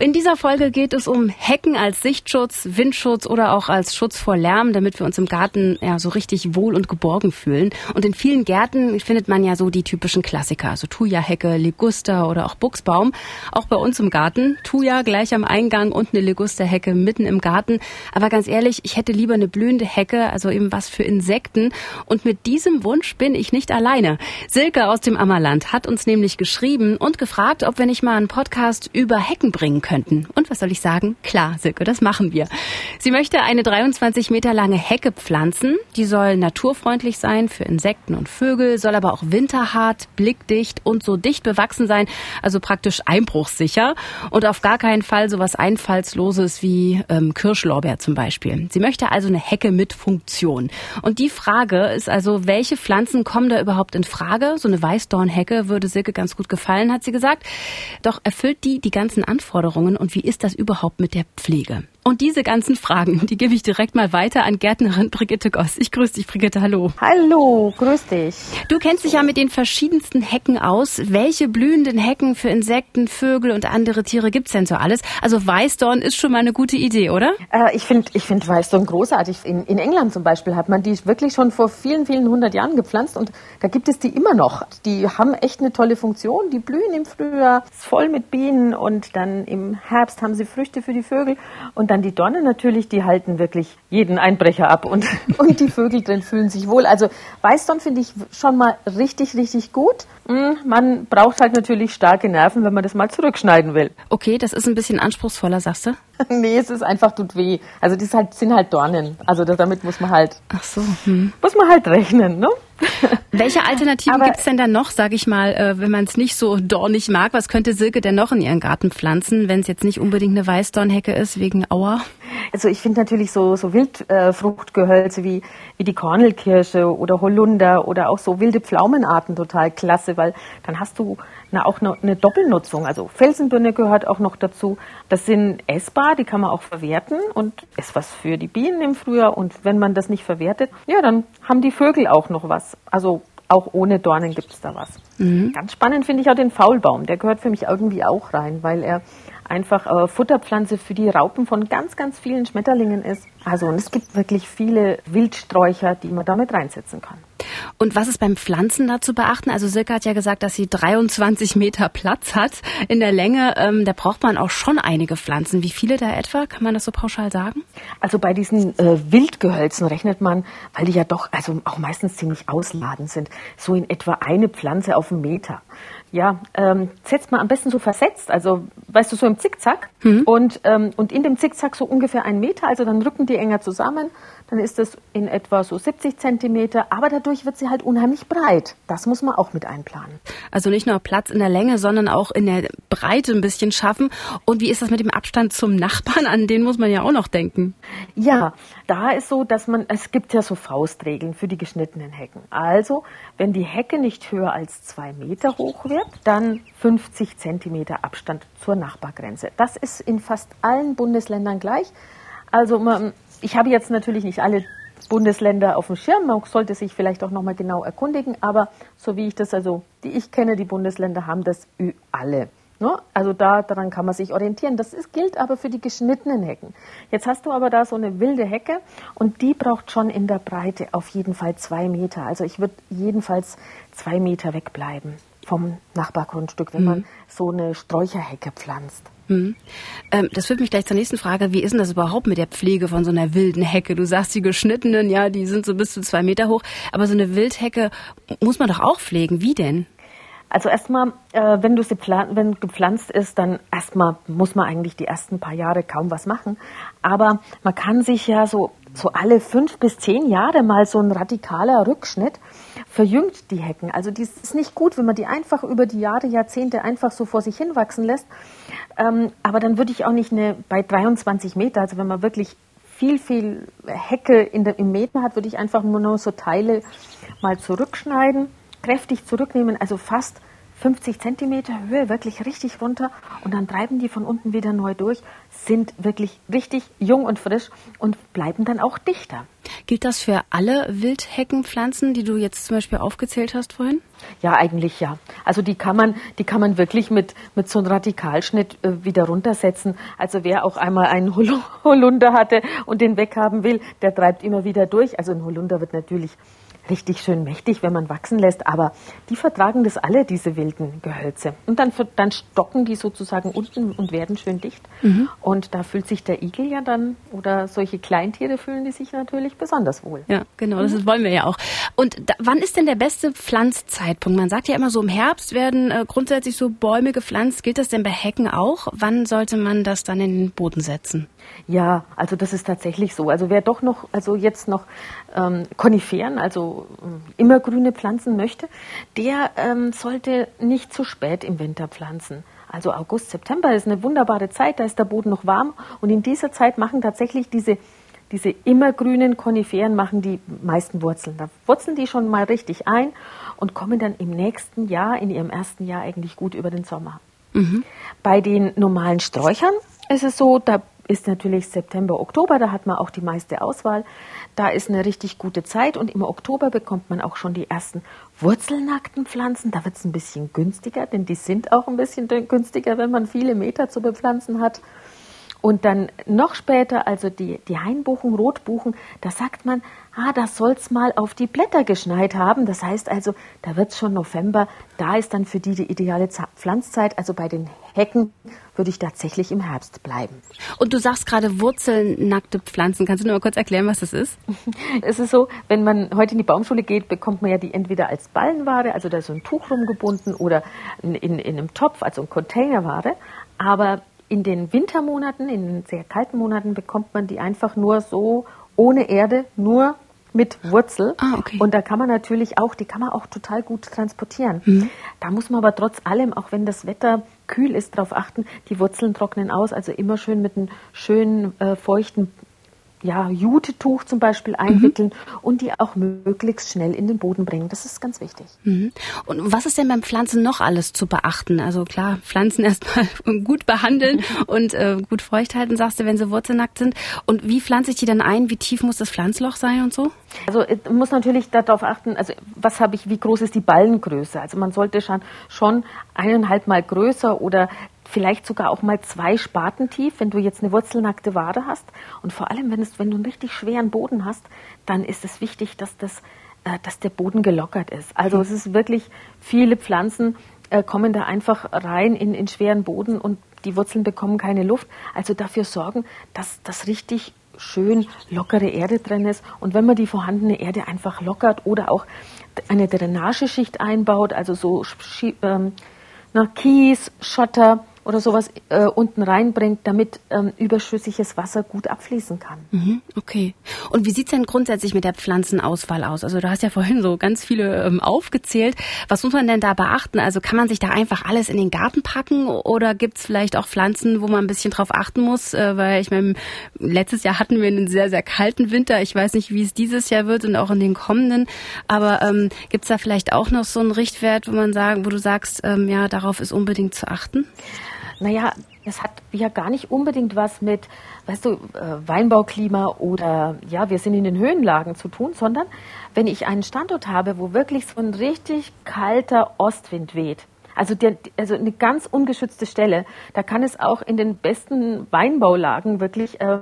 In dieser Folge geht es um Hecken als Sichtschutz, Windschutz oder auch als Schutz vor Lärm, damit wir uns im Garten ja so richtig wohl und geborgen fühlen. Und in vielen Gärten findet man ja so die typischen Klassiker, also Thuja-Hecke, Liguster oder auch Buchsbaum. Auch bei uns im Garten, Thuja gleich am Eingang und eine Ligusterhecke mitten im Garten. Aber ganz ehrlich, ich hätte lieber eine blühende Hecke, also eben was für Insekten. Und mit diesem Wunsch bin ich nicht alleine. Silke aus dem Ammerland hat uns nämlich geschrieben und gefragt, ob wir nicht mal einen Podcast über Hecken bringen könnten. Und was soll ich sagen? Klar, Silke, das machen wir. Sie möchte eine 23 Meter lange Hecke pflanzen. Die soll naturfreundlich sein für Insekten und Vögel, soll aber auch winterhart, blickdicht und so dicht bewachsen sein, also praktisch einbruchssicher und auf gar keinen Fall so was Einfallsloses wie ähm, Kirschlorbeer zum Beispiel. Sie möchte also eine Hecke mit Funktion. Und die Frage ist also, welche Pflanzen kommen da überhaupt in Frage? So eine Weißdornhecke würde Silke ganz gut gefallen, hat sie gesagt. Doch erfüllt die die ganzen Anforderungen Anforderungen und wie ist das überhaupt mit der Pflege? Und diese ganzen Fragen, die gebe ich direkt mal weiter an Gärtnerin Brigitte Goss. Ich grüße dich, Brigitte. Hallo. Hallo, grüß dich. Du kennst dich ja mit den verschiedensten Hecken aus. Welche blühenden Hecken für Insekten, Vögel und andere Tiere gibt's denn so alles? Also Weißdorn ist schon mal eine gute Idee, oder? Äh, ich finde ich find Weißdorn großartig. In, in England zum Beispiel hat man die wirklich schon vor vielen, vielen hundert Jahren gepflanzt und da gibt es die immer noch. Die haben echt eine tolle Funktion. Die blühen im Frühjahr, ist voll mit Bienen und dann im Herbst haben sie Früchte für die Vögel und dann die Dornen natürlich, die halten wirklich jeden Einbrecher ab und, und die Vögel drin fühlen sich wohl. Also Weißdorn finde ich schon mal richtig, richtig gut. Hm, man braucht halt natürlich starke Nerven, wenn man das mal zurückschneiden will. Okay, das ist ein bisschen anspruchsvoller, sagst du? nee, es ist einfach tut weh. Also das halt, sind halt Dornen. Also damit muss man halt. Ach so. Hm. Muss man halt rechnen, ne? Welche Alternativen gibt es denn dann noch, sage ich mal, äh, wenn man es nicht so dornig mag? Was könnte Silke denn noch in ihren Garten pflanzen, wenn es jetzt nicht unbedingt eine Weißdornhecke ist wegen Auer? Also ich finde natürlich so, so Wildfruchtgehölze wie, wie die Kornelkirsche oder Holunder oder auch so wilde Pflaumenarten total klasse, weil dann hast du na, auch eine, eine Doppelnutzung. Also Felsenbirne gehört auch noch dazu. Das sind essbar, die kann man auch verwerten und ist was für die Bienen im Frühjahr. Und wenn man das nicht verwertet, ja, dann haben die Vögel auch noch was. Also auch ohne Dornen gibt es da was. Mhm. Ganz spannend finde ich auch den Faulbaum. Der gehört für mich irgendwie auch rein, weil er einfach äh, Futterpflanze für die Raupen von ganz, ganz vielen Schmetterlingen ist. Also und es gibt wirklich viele Wildsträucher, die man damit reinsetzen kann. Und was ist beim Pflanzen da zu beachten? Also Silke hat ja gesagt, dass sie 23 Meter Platz hat in der Länge. Ähm, da braucht man auch schon einige Pflanzen. Wie viele da etwa? Kann man das so pauschal sagen? Also bei diesen äh, Wildgehölzen rechnet man, weil die ja doch also auch meistens ziemlich ausladend sind, so in etwa eine Pflanze auf einen Meter. Ja, ähm, setzt man am besten so versetzt, also weißt du, so im Zickzack mhm. und, ähm, und in dem Zickzack so ungefähr einen Meter, also dann rücken die enger zusammen, dann ist das in etwa so 70 Zentimeter, aber dadurch wird sie halt unheimlich breit. Das muss man auch mit einplanen. Also nicht nur Platz in der Länge, sondern auch in der Breite ein bisschen schaffen. Und wie ist das mit dem Abstand zum Nachbarn? An den muss man ja auch noch denken. Ja, da ist so, dass man, es gibt ja so Faustregeln für die geschnittenen Hecken. Also, wenn die Hecke nicht höher als zwei Meter hoch wird, dann 50 Zentimeter Abstand zur Nachbargrenze. Das ist in fast allen Bundesländern gleich. Also ich habe jetzt natürlich nicht alle Bundesländer auf dem Schirm. Man sollte sich vielleicht auch nochmal genau erkundigen. Aber so wie ich das, also die ich kenne, die Bundesländer haben das alle. Ne? Also da, daran kann man sich orientieren. Das ist, gilt aber für die geschnittenen Hecken. Jetzt hast du aber da so eine wilde Hecke und die braucht schon in der Breite auf jeden Fall zwei Meter. Also ich würde jedenfalls zwei Meter wegbleiben vom Nachbargrundstück, wenn mhm. man so eine Sträucherhecke pflanzt. Hm. Ähm, das führt mich gleich zur nächsten Frage. Wie ist denn das überhaupt mit der Pflege von so einer wilden Hecke? Du sagst, die geschnittenen, ja, die sind so bis zu zwei Meter hoch. Aber so eine Wildhecke muss man doch auch pflegen. Wie denn? Also erstmal, äh, wenn du sie wenn gepflanzt ist, dann erstmal muss man eigentlich die ersten paar Jahre kaum was machen. Aber man kann sich ja so, so alle fünf bis zehn Jahre mal so ein radikaler Rückschnitt verjüngt die Hecken. Also die ist nicht gut, wenn man die einfach über die Jahre, Jahrzehnte einfach so vor sich hinwachsen lässt. Ähm, aber dann würde ich auch nicht eine, bei 23 Meter, also wenn man wirklich viel, viel Hecke in der, im Meter hat, würde ich einfach nur noch so Teile mal zurückschneiden, kräftig zurücknehmen, also fast 50 Zentimeter Höhe, wirklich richtig runter und dann treiben die von unten wieder neu durch, sind wirklich richtig jung und frisch und bleiben dann auch dichter. Gilt das für alle Wildheckenpflanzen, die du jetzt zum Beispiel aufgezählt hast vorhin? Ja, eigentlich ja. Also die kann man, die kann man wirklich mit, mit so einem Radikalschnitt äh, wieder runtersetzen. Also wer auch einmal einen Holunder hatte und den weghaben will, der treibt immer wieder durch. Also ein Holunder wird natürlich richtig schön mächtig, wenn man wachsen lässt, aber die vertragen das alle, diese wilden Gehölze. Und dann, dann stocken die sozusagen unten und werden schön dicht. Mhm. Und da fühlt sich der Igel ja dann, oder solche Kleintiere fühlen die sich natürlich besonders wohl. Ja, genau, das mhm. wollen wir ja auch. Und da, wann ist denn der beste Pflanzzeitpunkt? Man sagt ja immer so, im Herbst werden äh, grundsätzlich so Bäume gepflanzt. Gilt das denn bei Hecken auch? Wann sollte man das dann in den Boden setzen? Ja, also das ist tatsächlich so. Also wer doch noch, also jetzt noch ähm, Koniferen, also äh, immergrüne Pflanzen möchte, der ähm, sollte nicht zu spät im Winter pflanzen. Also August, September ist eine wunderbare Zeit, da ist der Boden noch warm und in dieser Zeit machen tatsächlich diese diese immergrünen Koniferen machen die meisten Wurzeln. Da wurzeln die schon mal richtig ein und kommen dann im nächsten Jahr, in ihrem ersten Jahr eigentlich gut über den Sommer. Mhm. Bei den normalen Sträuchern ist es so, da ist natürlich September, Oktober, da hat man auch die meiste Auswahl. Da ist eine richtig gute Zeit und im Oktober bekommt man auch schon die ersten wurzelnackten Pflanzen. Da wird es ein bisschen günstiger, denn die sind auch ein bisschen günstiger, wenn man viele Meter zu bepflanzen hat. Und dann noch später, also die, die Hainbuchen, Rotbuchen, da sagt man, ah, da soll's mal auf die Blätter geschneit haben. Das heißt also, da wird's schon November. Da ist dann für die die ideale Pflanzzeit. Also bei den Hecken würde ich tatsächlich im Herbst bleiben. Und du sagst gerade wurzelnackte Pflanzen. Kannst du nur mal kurz erklären, was das ist? es ist so, wenn man heute in die Baumschule geht, bekommt man ja die entweder als Ballenware, also da ist so ein Tuch rumgebunden, oder in, in, in einem Topf, also ein Containerware. Aber in den Wintermonaten, in den sehr kalten Monaten, bekommt man die einfach nur so ohne Erde, nur mit Wurzel. Ah, okay. Und da kann man natürlich auch, die kann man auch total gut transportieren. Mhm. Da muss man aber trotz allem, auch wenn das Wetter kühl ist, darauf achten, die Wurzeln trocknen aus. Also immer schön mit einem schönen, äh, feuchten ja, Jutetuch zum Beispiel einwickeln mhm. und die auch möglichst schnell in den Boden bringen. Das ist ganz wichtig. Mhm. Und was ist denn beim Pflanzen noch alles zu beachten? Also klar, Pflanzen erstmal gut behandeln und äh, gut feucht halten, sagst du, wenn sie wurzelnackt sind. Und wie pflanze ich die dann ein? Wie tief muss das Pflanzloch sein und so? Also man muss natürlich darauf achten, also was habe ich, wie groß ist die Ballengröße? Also man sollte schon, schon eineinhalb Mal größer oder vielleicht sogar auch mal zwei Spaten tief, wenn du jetzt eine wurzelnackte Wade hast. Und vor allem, wenn, es, wenn du einen richtig schweren Boden hast, dann ist es wichtig, dass, das, äh, dass der Boden gelockert ist. Also mhm. es ist wirklich, viele Pflanzen äh, kommen da einfach rein in, in schweren Boden und die Wurzeln bekommen keine Luft. Also dafür sorgen, dass das richtig schön lockere Erde drin ist. Und wenn man die vorhandene Erde einfach lockert oder auch eine Drainageschicht einbaut, also so ähm, Kies, Schotter, oder sowas äh, unten reinbringt, damit ähm, überschüssiges Wasser gut abfließen kann. Mhm, okay. Und wie sieht's denn grundsätzlich mit der Pflanzenauswahl aus? Also du hast ja vorhin so ganz viele ähm, aufgezählt. Was muss man denn da beachten? Also kann man sich da einfach alles in den Garten packen oder gibt's vielleicht auch Pflanzen, wo man ein bisschen drauf achten muss? Äh, weil ich meine, letztes Jahr hatten wir einen sehr, sehr kalten Winter. Ich weiß nicht, wie es dieses Jahr wird und auch in den kommenden. Aber ähm, gibt's da vielleicht auch noch so einen Richtwert, wo man sagen, wo du sagst, ähm, ja, darauf ist unbedingt zu achten? Naja, es hat ja gar nicht unbedingt was mit, weißt du, äh, Weinbauklima oder ja, wir sind in den Höhenlagen zu tun, sondern wenn ich einen Standort habe, wo wirklich so ein richtig kalter Ostwind weht, also, der, also eine ganz ungeschützte Stelle, da kann es auch in den besten Weinbaulagen wirklich, äh,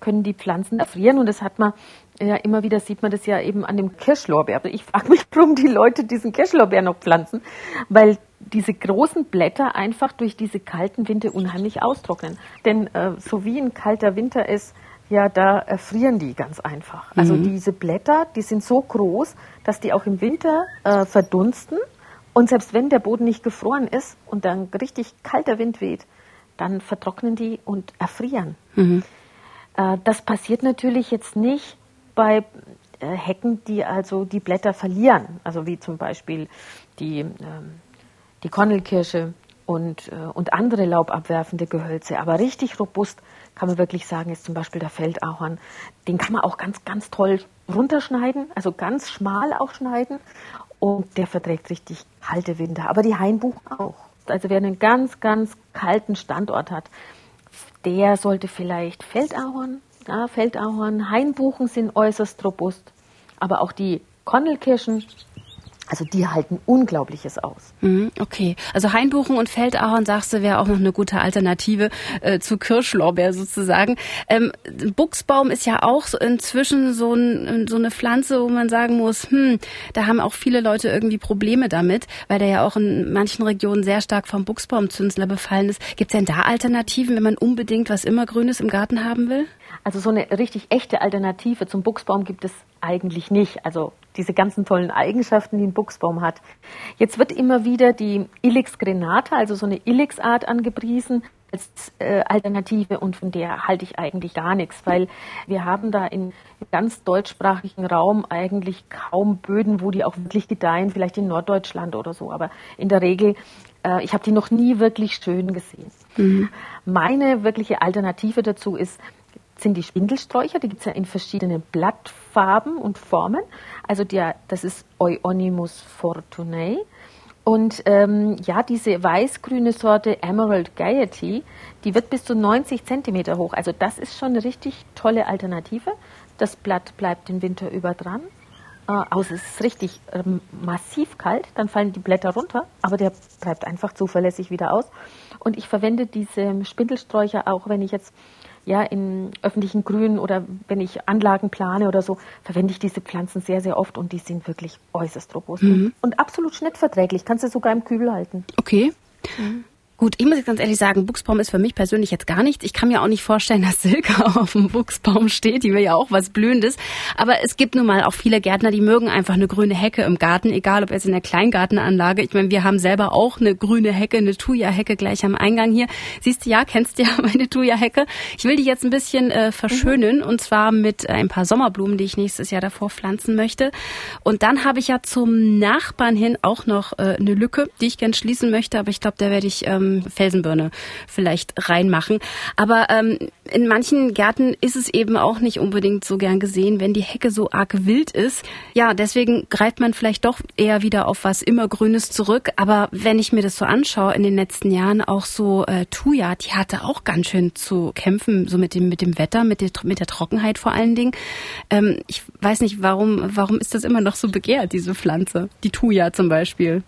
können die Pflanzen erfrieren und das hat man ja, immer wieder sieht man das ja eben an dem Kirschlorbeer. Ich frage mich, warum die Leute diesen Kirschlorbeer noch pflanzen, weil diese großen Blätter einfach durch diese kalten Winter unheimlich austrocknen. Denn äh, so wie ein kalter Winter ist, ja, da erfrieren die ganz einfach. Also mhm. diese Blätter, die sind so groß, dass die auch im Winter äh, verdunsten. Und selbst wenn der Boden nicht gefroren ist und dann richtig kalter Wind weht, dann vertrocknen die und erfrieren. Mhm. Äh, das passiert natürlich jetzt nicht bei äh, Hecken, die also die Blätter verlieren. Also wie zum Beispiel die ähm, die Konnelkirsche und, äh, und andere laubabwerfende Gehölze. Aber richtig robust kann man wirklich sagen, ist zum Beispiel der Feldahorn. Den kann man auch ganz, ganz toll runterschneiden, also ganz schmal auch schneiden und der verträgt richtig kalte Winter. Aber die Hainbuchen auch. Also wer einen ganz, ganz kalten Standort hat, der sollte vielleicht Feldahorn, ja, Feldahorn, Hainbuchen sind äußerst robust, aber auch die Konnelkirschen also die halten Unglaubliches aus. Mhm, okay, also Hainbuchen und Feldahorn, sagst du, wäre auch noch eine gute Alternative äh, zu Kirschlorbeer sozusagen. Ähm, Buchsbaum ist ja auch so inzwischen so, ein, so eine Pflanze, wo man sagen muss, hm, da haben auch viele Leute irgendwie Probleme damit, weil der ja auch in manchen Regionen sehr stark vom Buchsbaumzünsler befallen ist. Gibt es denn da Alternativen, wenn man unbedingt was Immergrünes im Garten haben will? Also so eine richtig echte Alternative zum Buchsbaum gibt es eigentlich nicht. Also diese ganzen tollen Eigenschaften, die ein Buchsbaum hat. Jetzt wird immer wieder die Ilex grenata, also so eine Ilex-Art angepriesen als äh, Alternative und von der halte ich eigentlich gar nichts, weil wir haben da in ganz deutschsprachigen Raum eigentlich kaum Böden, wo die auch wirklich gedeihen, vielleicht in Norddeutschland oder so, aber in der Regel, äh, ich habe die noch nie wirklich schön gesehen. Mhm. Meine wirkliche Alternative dazu ist sind die Spindelsträucher, die gibt es ja in verschiedenen Blattfarben und Formen. Also der, das ist Euonymus fortunae. Und ähm, ja, diese weiß-grüne Sorte Emerald Gaiety, die wird bis zu 90 Zentimeter hoch. Also das ist schon eine richtig tolle Alternative. Das Blatt bleibt den Winter über dran. Äh, außer es ist richtig ähm, massiv kalt, dann fallen die Blätter runter, aber der bleibt einfach zuverlässig wieder aus. Und ich verwende diese Spindelsträucher auch, wenn ich jetzt ja, in öffentlichen Grünen oder wenn ich Anlagen plane oder so, verwende ich diese Pflanzen sehr, sehr oft und die sind wirklich äußerst robust mhm. und absolut schnittverträglich. Kannst du sogar im Kübel halten. Okay. Mhm. Gut, ich muss jetzt ganz ehrlich sagen, Buchsbaum ist für mich persönlich jetzt gar nichts. Ich kann mir auch nicht vorstellen, dass Silke auf dem Buchsbaum steht. Die will ja auch was Blühendes. Aber es gibt nun mal auch viele Gärtner, die mögen einfach eine grüne Hecke im Garten, egal ob jetzt in der Kleingartenanlage. Ich meine, wir haben selber auch eine grüne Hecke, eine Thuja-Hecke gleich am Eingang hier. Siehst du ja, kennst du ja meine Thuja-Hecke. Ich will die jetzt ein bisschen äh, verschönen mhm. und zwar mit ein paar Sommerblumen, die ich nächstes Jahr davor pflanzen möchte. Und dann habe ich ja zum Nachbarn hin auch noch äh, eine Lücke, die ich gern schließen möchte. Aber ich glaube, da werde ich ähm, ähm, Felsenbirne vielleicht reinmachen. Aber ähm, in manchen Gärten ist es eben auch nicht unbedingt so gern gesehen, wenn die Hecke so arg wild ist. Ja, deswegen greift man vielleicht doch eher wieder auf was immergrünes zurück. Aber wenn ich mir das so anschaue in den letzten Jahren, auch so äh, Thuja, die hatte auch ganz schön zu kämpfen, so mit dem mit dem Wetter, mit der, mit der Trockenheit vor allen Dingen. Ähm, ich weiß nicht, warum warum ist das immer noch so begehrt, diese Pflanze, die Thuja zum Beispiel?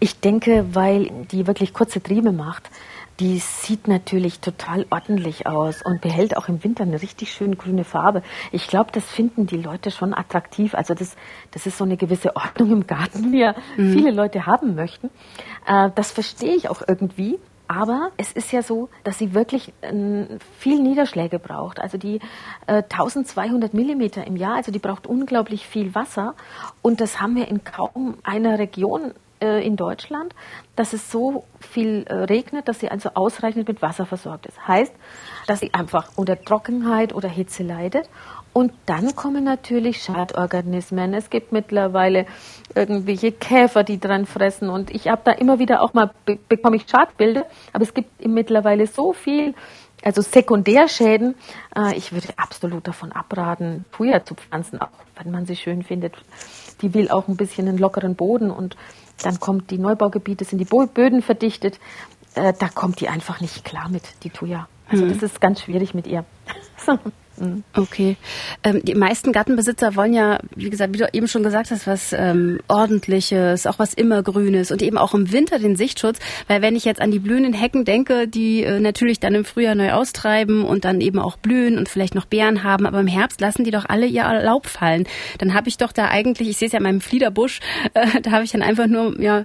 Ich denke, weil die wirklich kurze Triebe Blume macht, die sieht natürlich total ordentlich aus und behält auch im Winter eine richtig schöne grüne Farbe. Ich glaube, das finden die Leute schon attraktiv. Also das, das ist so eine gewisse Ordnung im Garten, die ja mhm. viele Leute haben möchten. Äh, das verstehe ich auch irgendwie. Aber es ist ja so, dass sie wirklich äh, viel Niederschläge braucht. Also die äh, 1200 Millimeter im Jahr, also die braucht unglaublich viel Wasser. Und das haben wir in kaum einer Region äh, in Deutschland, dass es so viel äh, regnet, dass sie also ausreichend mit Wasser versorgt ist. Heißt, dass sie einfach unter Trockenheit oder Hitze leidet. Und dann kommen natürlich Schadorganismen. Es gibt mittlerweile irgendwelche Käfer, die dran fressen. Und ich habe da immer wieder auch mal, be bekomme ich Schadbilder. Aber es gibt mittlerweile so viel, also Sekundärschäden. Äh, ich würde absolut davon abraten, Thuja zu pflanzen, auch wenn man sie schön findet. Die will auch ein bisschen einen lockeren Boden und dann kommt die Neubaugebiete, sind die Böden verdichtet. Äh, da kommt die einfach nicht klar mit, die Thuja. Also mhm. das ist ganz schwierig mit ihr. Mhm. Okay. Ähm, die meisten Gartenbesitzer wollen ja, wie gesagt, wie du eben schon gesagt hast, was ähm, ordentliches, auch was immergrünes und eben auch im Winter den Sichtschutz, weil wenn ich jetzt an die blühenden Hecken denke, die äh, natürlich dann im Frühjahr neu austreiben und dann eben auch blühen und vielleicht noch Beeren haben, aber im Herbst lassen die doch alle ihr Laub fallen. Dann habe ich doch da eigentlich, ich sehe es ja in meinem Fliederbusch, äh, da habe ich dann einfach nur ja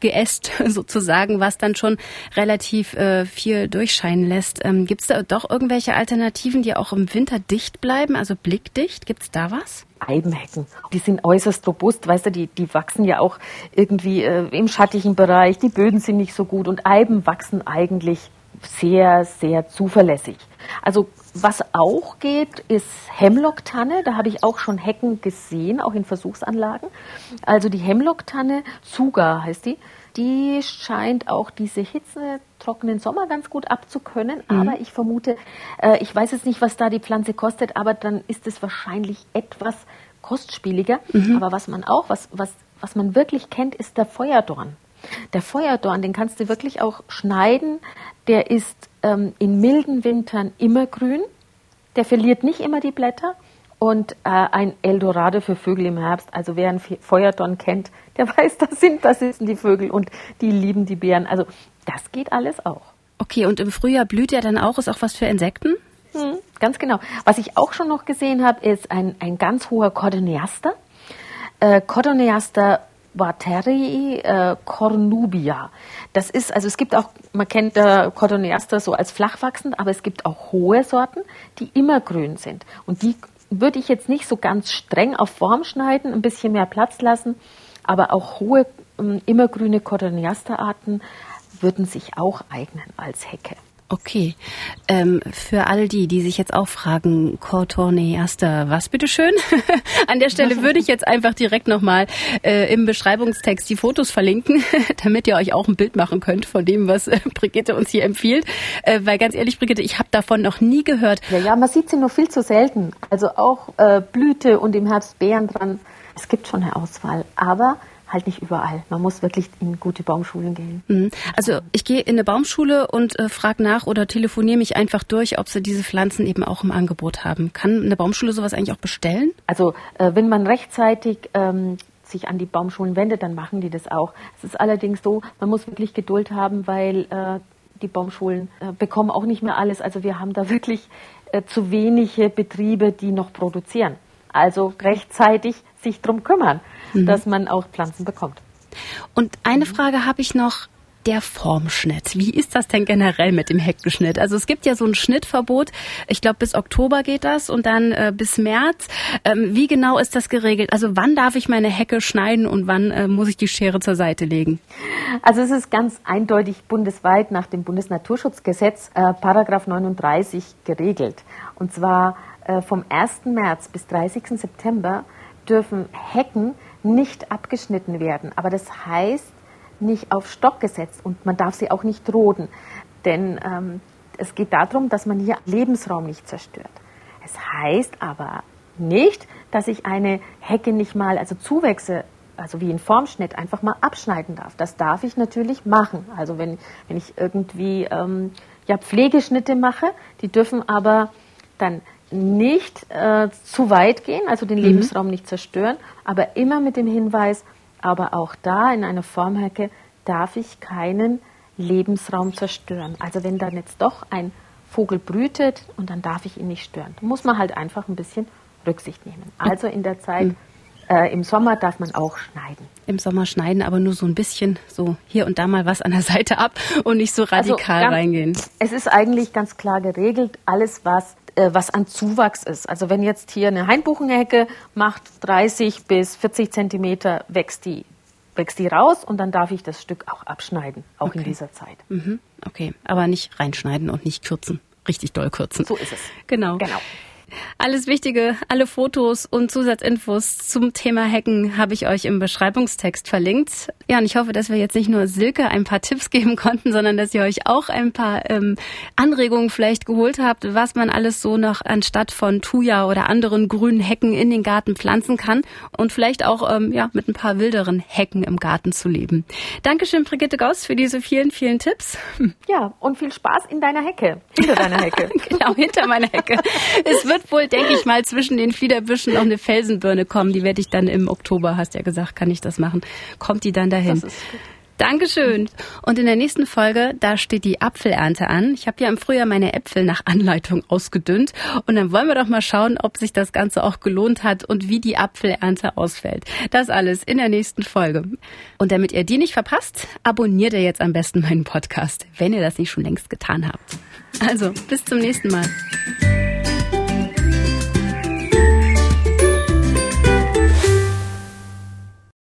geäst sozusagen, was dann schon relativ äh, viel durchscheinen lässt. Ähm, Gibt es da doch irgendwelche Alternativen, die auch im Winter Winter dicht bleiben, also blickdicht? Gibt es da was? Eibenhecken. Die sind äußerst robust, weißt du, die, die wachsen ja auch irgendwie äh, im schattigen Bereich, die Böden sind nicht so gut und Eiben wachsen eigentlich sehr, sehr zuverlässig. Also was auch geht, ist Hemlock-Tanne. Da habe ich auch schon Hecken gesehen, auch in Versuchsanlagen. Also die Hemlock-Tanne, Zuga heißt die, die scheint auch diese hitzetrockenen Sommer ganz gut abzukönnen. Mhm. Aber ich vermute, äh, ich weiß jetzt nicht, was da die Pflanze kostet, aber dann ist es wahrscheinlich etwas kostspieliger. Mhm. Aber was man auch, was, was was man wirklich kennt, ist der Feuerdorn. Der Feuerdorn, den kannst du wirklich auch schneiden. Der ist ähm, in milden Wintern immer grün. Der verliert nicht immer die Blätter. Und äh, ein Eldorado für Vögel im Herbst. Also wer einen Feuerdorn kennt, der weiß, das sind, das sind die Vögel und die lieben die Beeren. Also das geht alles auch. Okay, und im Frühjahr blüht er dann auch, ist auch was für Insekten? Hm, ganz genau. Was ich auch schon noch gesehen habe, ist ein, ein ganz hoher Cordoneaster. Äh, Cordoneaster Vaterii äh, cornubia. Das ist, also es gibt auch, man kennt äh, Cordoneaster so als flachwachsend, aber es gibt auch hohe Sorten, die immer grün sind. Und die würde ich jetzt nicht so ganz streng auf Form schneiden, ein bisschen mehr Platz lassen, aber auch hohe, ähm, immergrüne Cordoneaster-Arten würden sich auch eignen als Hecke. Okay. Ähm, für all die, die sich jetzt auch fragen, Cortoneaster, was bitteschön? An der Stelle würde ich jetzt einfach direkt nochmal äh, im Beschreibungstext die Fotos verlinken, damit ihr euch auch ein Bild machen könnt von dem, was äh, Brigitte uns hier empfiehlt. Äh, weil ganz ehrlich, Brigitte, ich habe davon noch nie gehört. Ja, ja, man sieht sie nur viel zu selten. Also auch äh, Blüte und im Herbst Beeren dran. Es gibt schon eine Auswahl, aber halt nicht überall. Man muss wirklich in gute Baumschulen gehen. Mhm. Also ich gehe in eine Baumschule und äh, frage nach oder telefoniere mich einfach durch, ob sie diese Pflanzen eben auch im Angebot haben. Kann eine Baumschule sowas eigentlich auch bestellen? Also äh, wenn man rechtzeitig ähm, sich an die Baumschulen wendet, dann machen die das auch. Es ist allerdings so, man muss wirklich Geduld haben, weil äh, die Baumschulen äh, bekommen auch nicht mehr alles. Also wir haben da wirklich äh, zu wenige Betriebe, die noch produzieren. Also rechtzeitig sich drum kümmern mhm. dass man auch Pflanzen bekommt. Und eine Frage habe ich noch der Formschnitt. Wie ist das denn generell mit dem Heckenschnitt? Also es gibt ja so ein Schnittverbot. Ich glaube, bis Oktober geht das und dann äh, bis März. Ähm, wie genau ist das geregelt? Also wann darf ich meine Hecke schneiden und wann äh, muss ich die Schere zur Seite legen? Also es ist ganz eindeutig bundesweit nach dem Bundesnaturschutzgesetz äh, Paragraph 39 geregelt. Und zwar äh, vom 1. März bis 30. September dürfen Hecken nicht abgeschnitten werden. Aber das heißt nicht auf Stock gesetzt und man darf sie auch nicht roden. Denn ähm, es geht darum, dass man hier Lebensraum nicht zerstört. Es heißt aber nicht, dass ich eine Hecke nicht mal, also Zuwächse, also wie in Formschnitt, einfach mal abschneiden darf. Das darf ich natürlich machen. Also wenn, wenn ich irgendwie ähm, ja, Pflegeschnitte mache, die dürfen aber dann nicht äh, zu weit gehen, also den mhm. Lebensraum nicht zerstören, aber immer mit dem Hinweis, aber auch da in einer Formhecke darf ich keinen Lebensraum zerstören. Also wenn dann jetzt doch ein Vogel brütet und dann darf ich ihn nicht stören. Da muss man halt einfach ein bisschen Rücksicht nehmen. Also in der Zeit, mhm. äh, im Sommer darf man auch schneiden. Im Sommer schneiden, aber nur so ein bisschen, so hier und da mal was an der Seite ab und nicht so radikal also reingehen. Es ist eigentlich ganz klar geregelt, alles was äh, was an Zuwachs ist. Also wenn jetzt hier eine Hainbuchenhecke macht 30 bis 40 Zentimeter, wächst die, wächst die raus und dann darf ich das Stück auch abschneiden, auch okay. in dieser Zeit. Mhm. Okay, aber nicht reinschneiden und nicht kürzen. Richtig doll kürzen. So ist es. Genau. Genau. Alles Wichtige, alle Fotos und Zusatzinfos zum Thema Hacken habe ich euch im Beschreibungstext verlinkt. Ja, und ich hoffe, dass wir jetzt nicht nur Silke ein paar Tipps geben konnten, sondern dass ihr euch auch ein paar ähm, Anregungen vielleicht geholt habt, was man alles so noch anstatt von Thuja oder anderen grünen Hecken in den Garten pflanzen kann und vielleicht auch ähm, ja, mit ein paar wilderen Hecken im Garten zu leben. Dankeschön, Brigitte Gauss, für diese vielen, vielen Tipps. Ja, und viel Spaß in deiner Hecke, hinter deiner Hecke. genau, hinter meiner Hecke. Es wird wohl, denke ich mal, zwischen den Fliederbüschen noch eine Felsenbirne kommen. Die werde ich dann im Oktober, hast ja gesagt, kann ich das machen. Kommt die dann dahin? Das ist gut. Dankeschön. Und in der nächsten Folge, da steht die Apfelernte an. Ich habe ja im Frühjahr meine Äpfel nach Anleitung ausgedünnt. Und dann wollen wir doch mal schauen, ob sich das Ganze auch gelohnt hat und wie die Apfelernte ausfällt. Das alles in der nächsten Folge. Und damit ihr die nicht verpasst, abonniert ihr jetzt am besten meinen Podcast, wenn ihr das nicht schon längst getan habt. Also, bis zum nächsten Mal.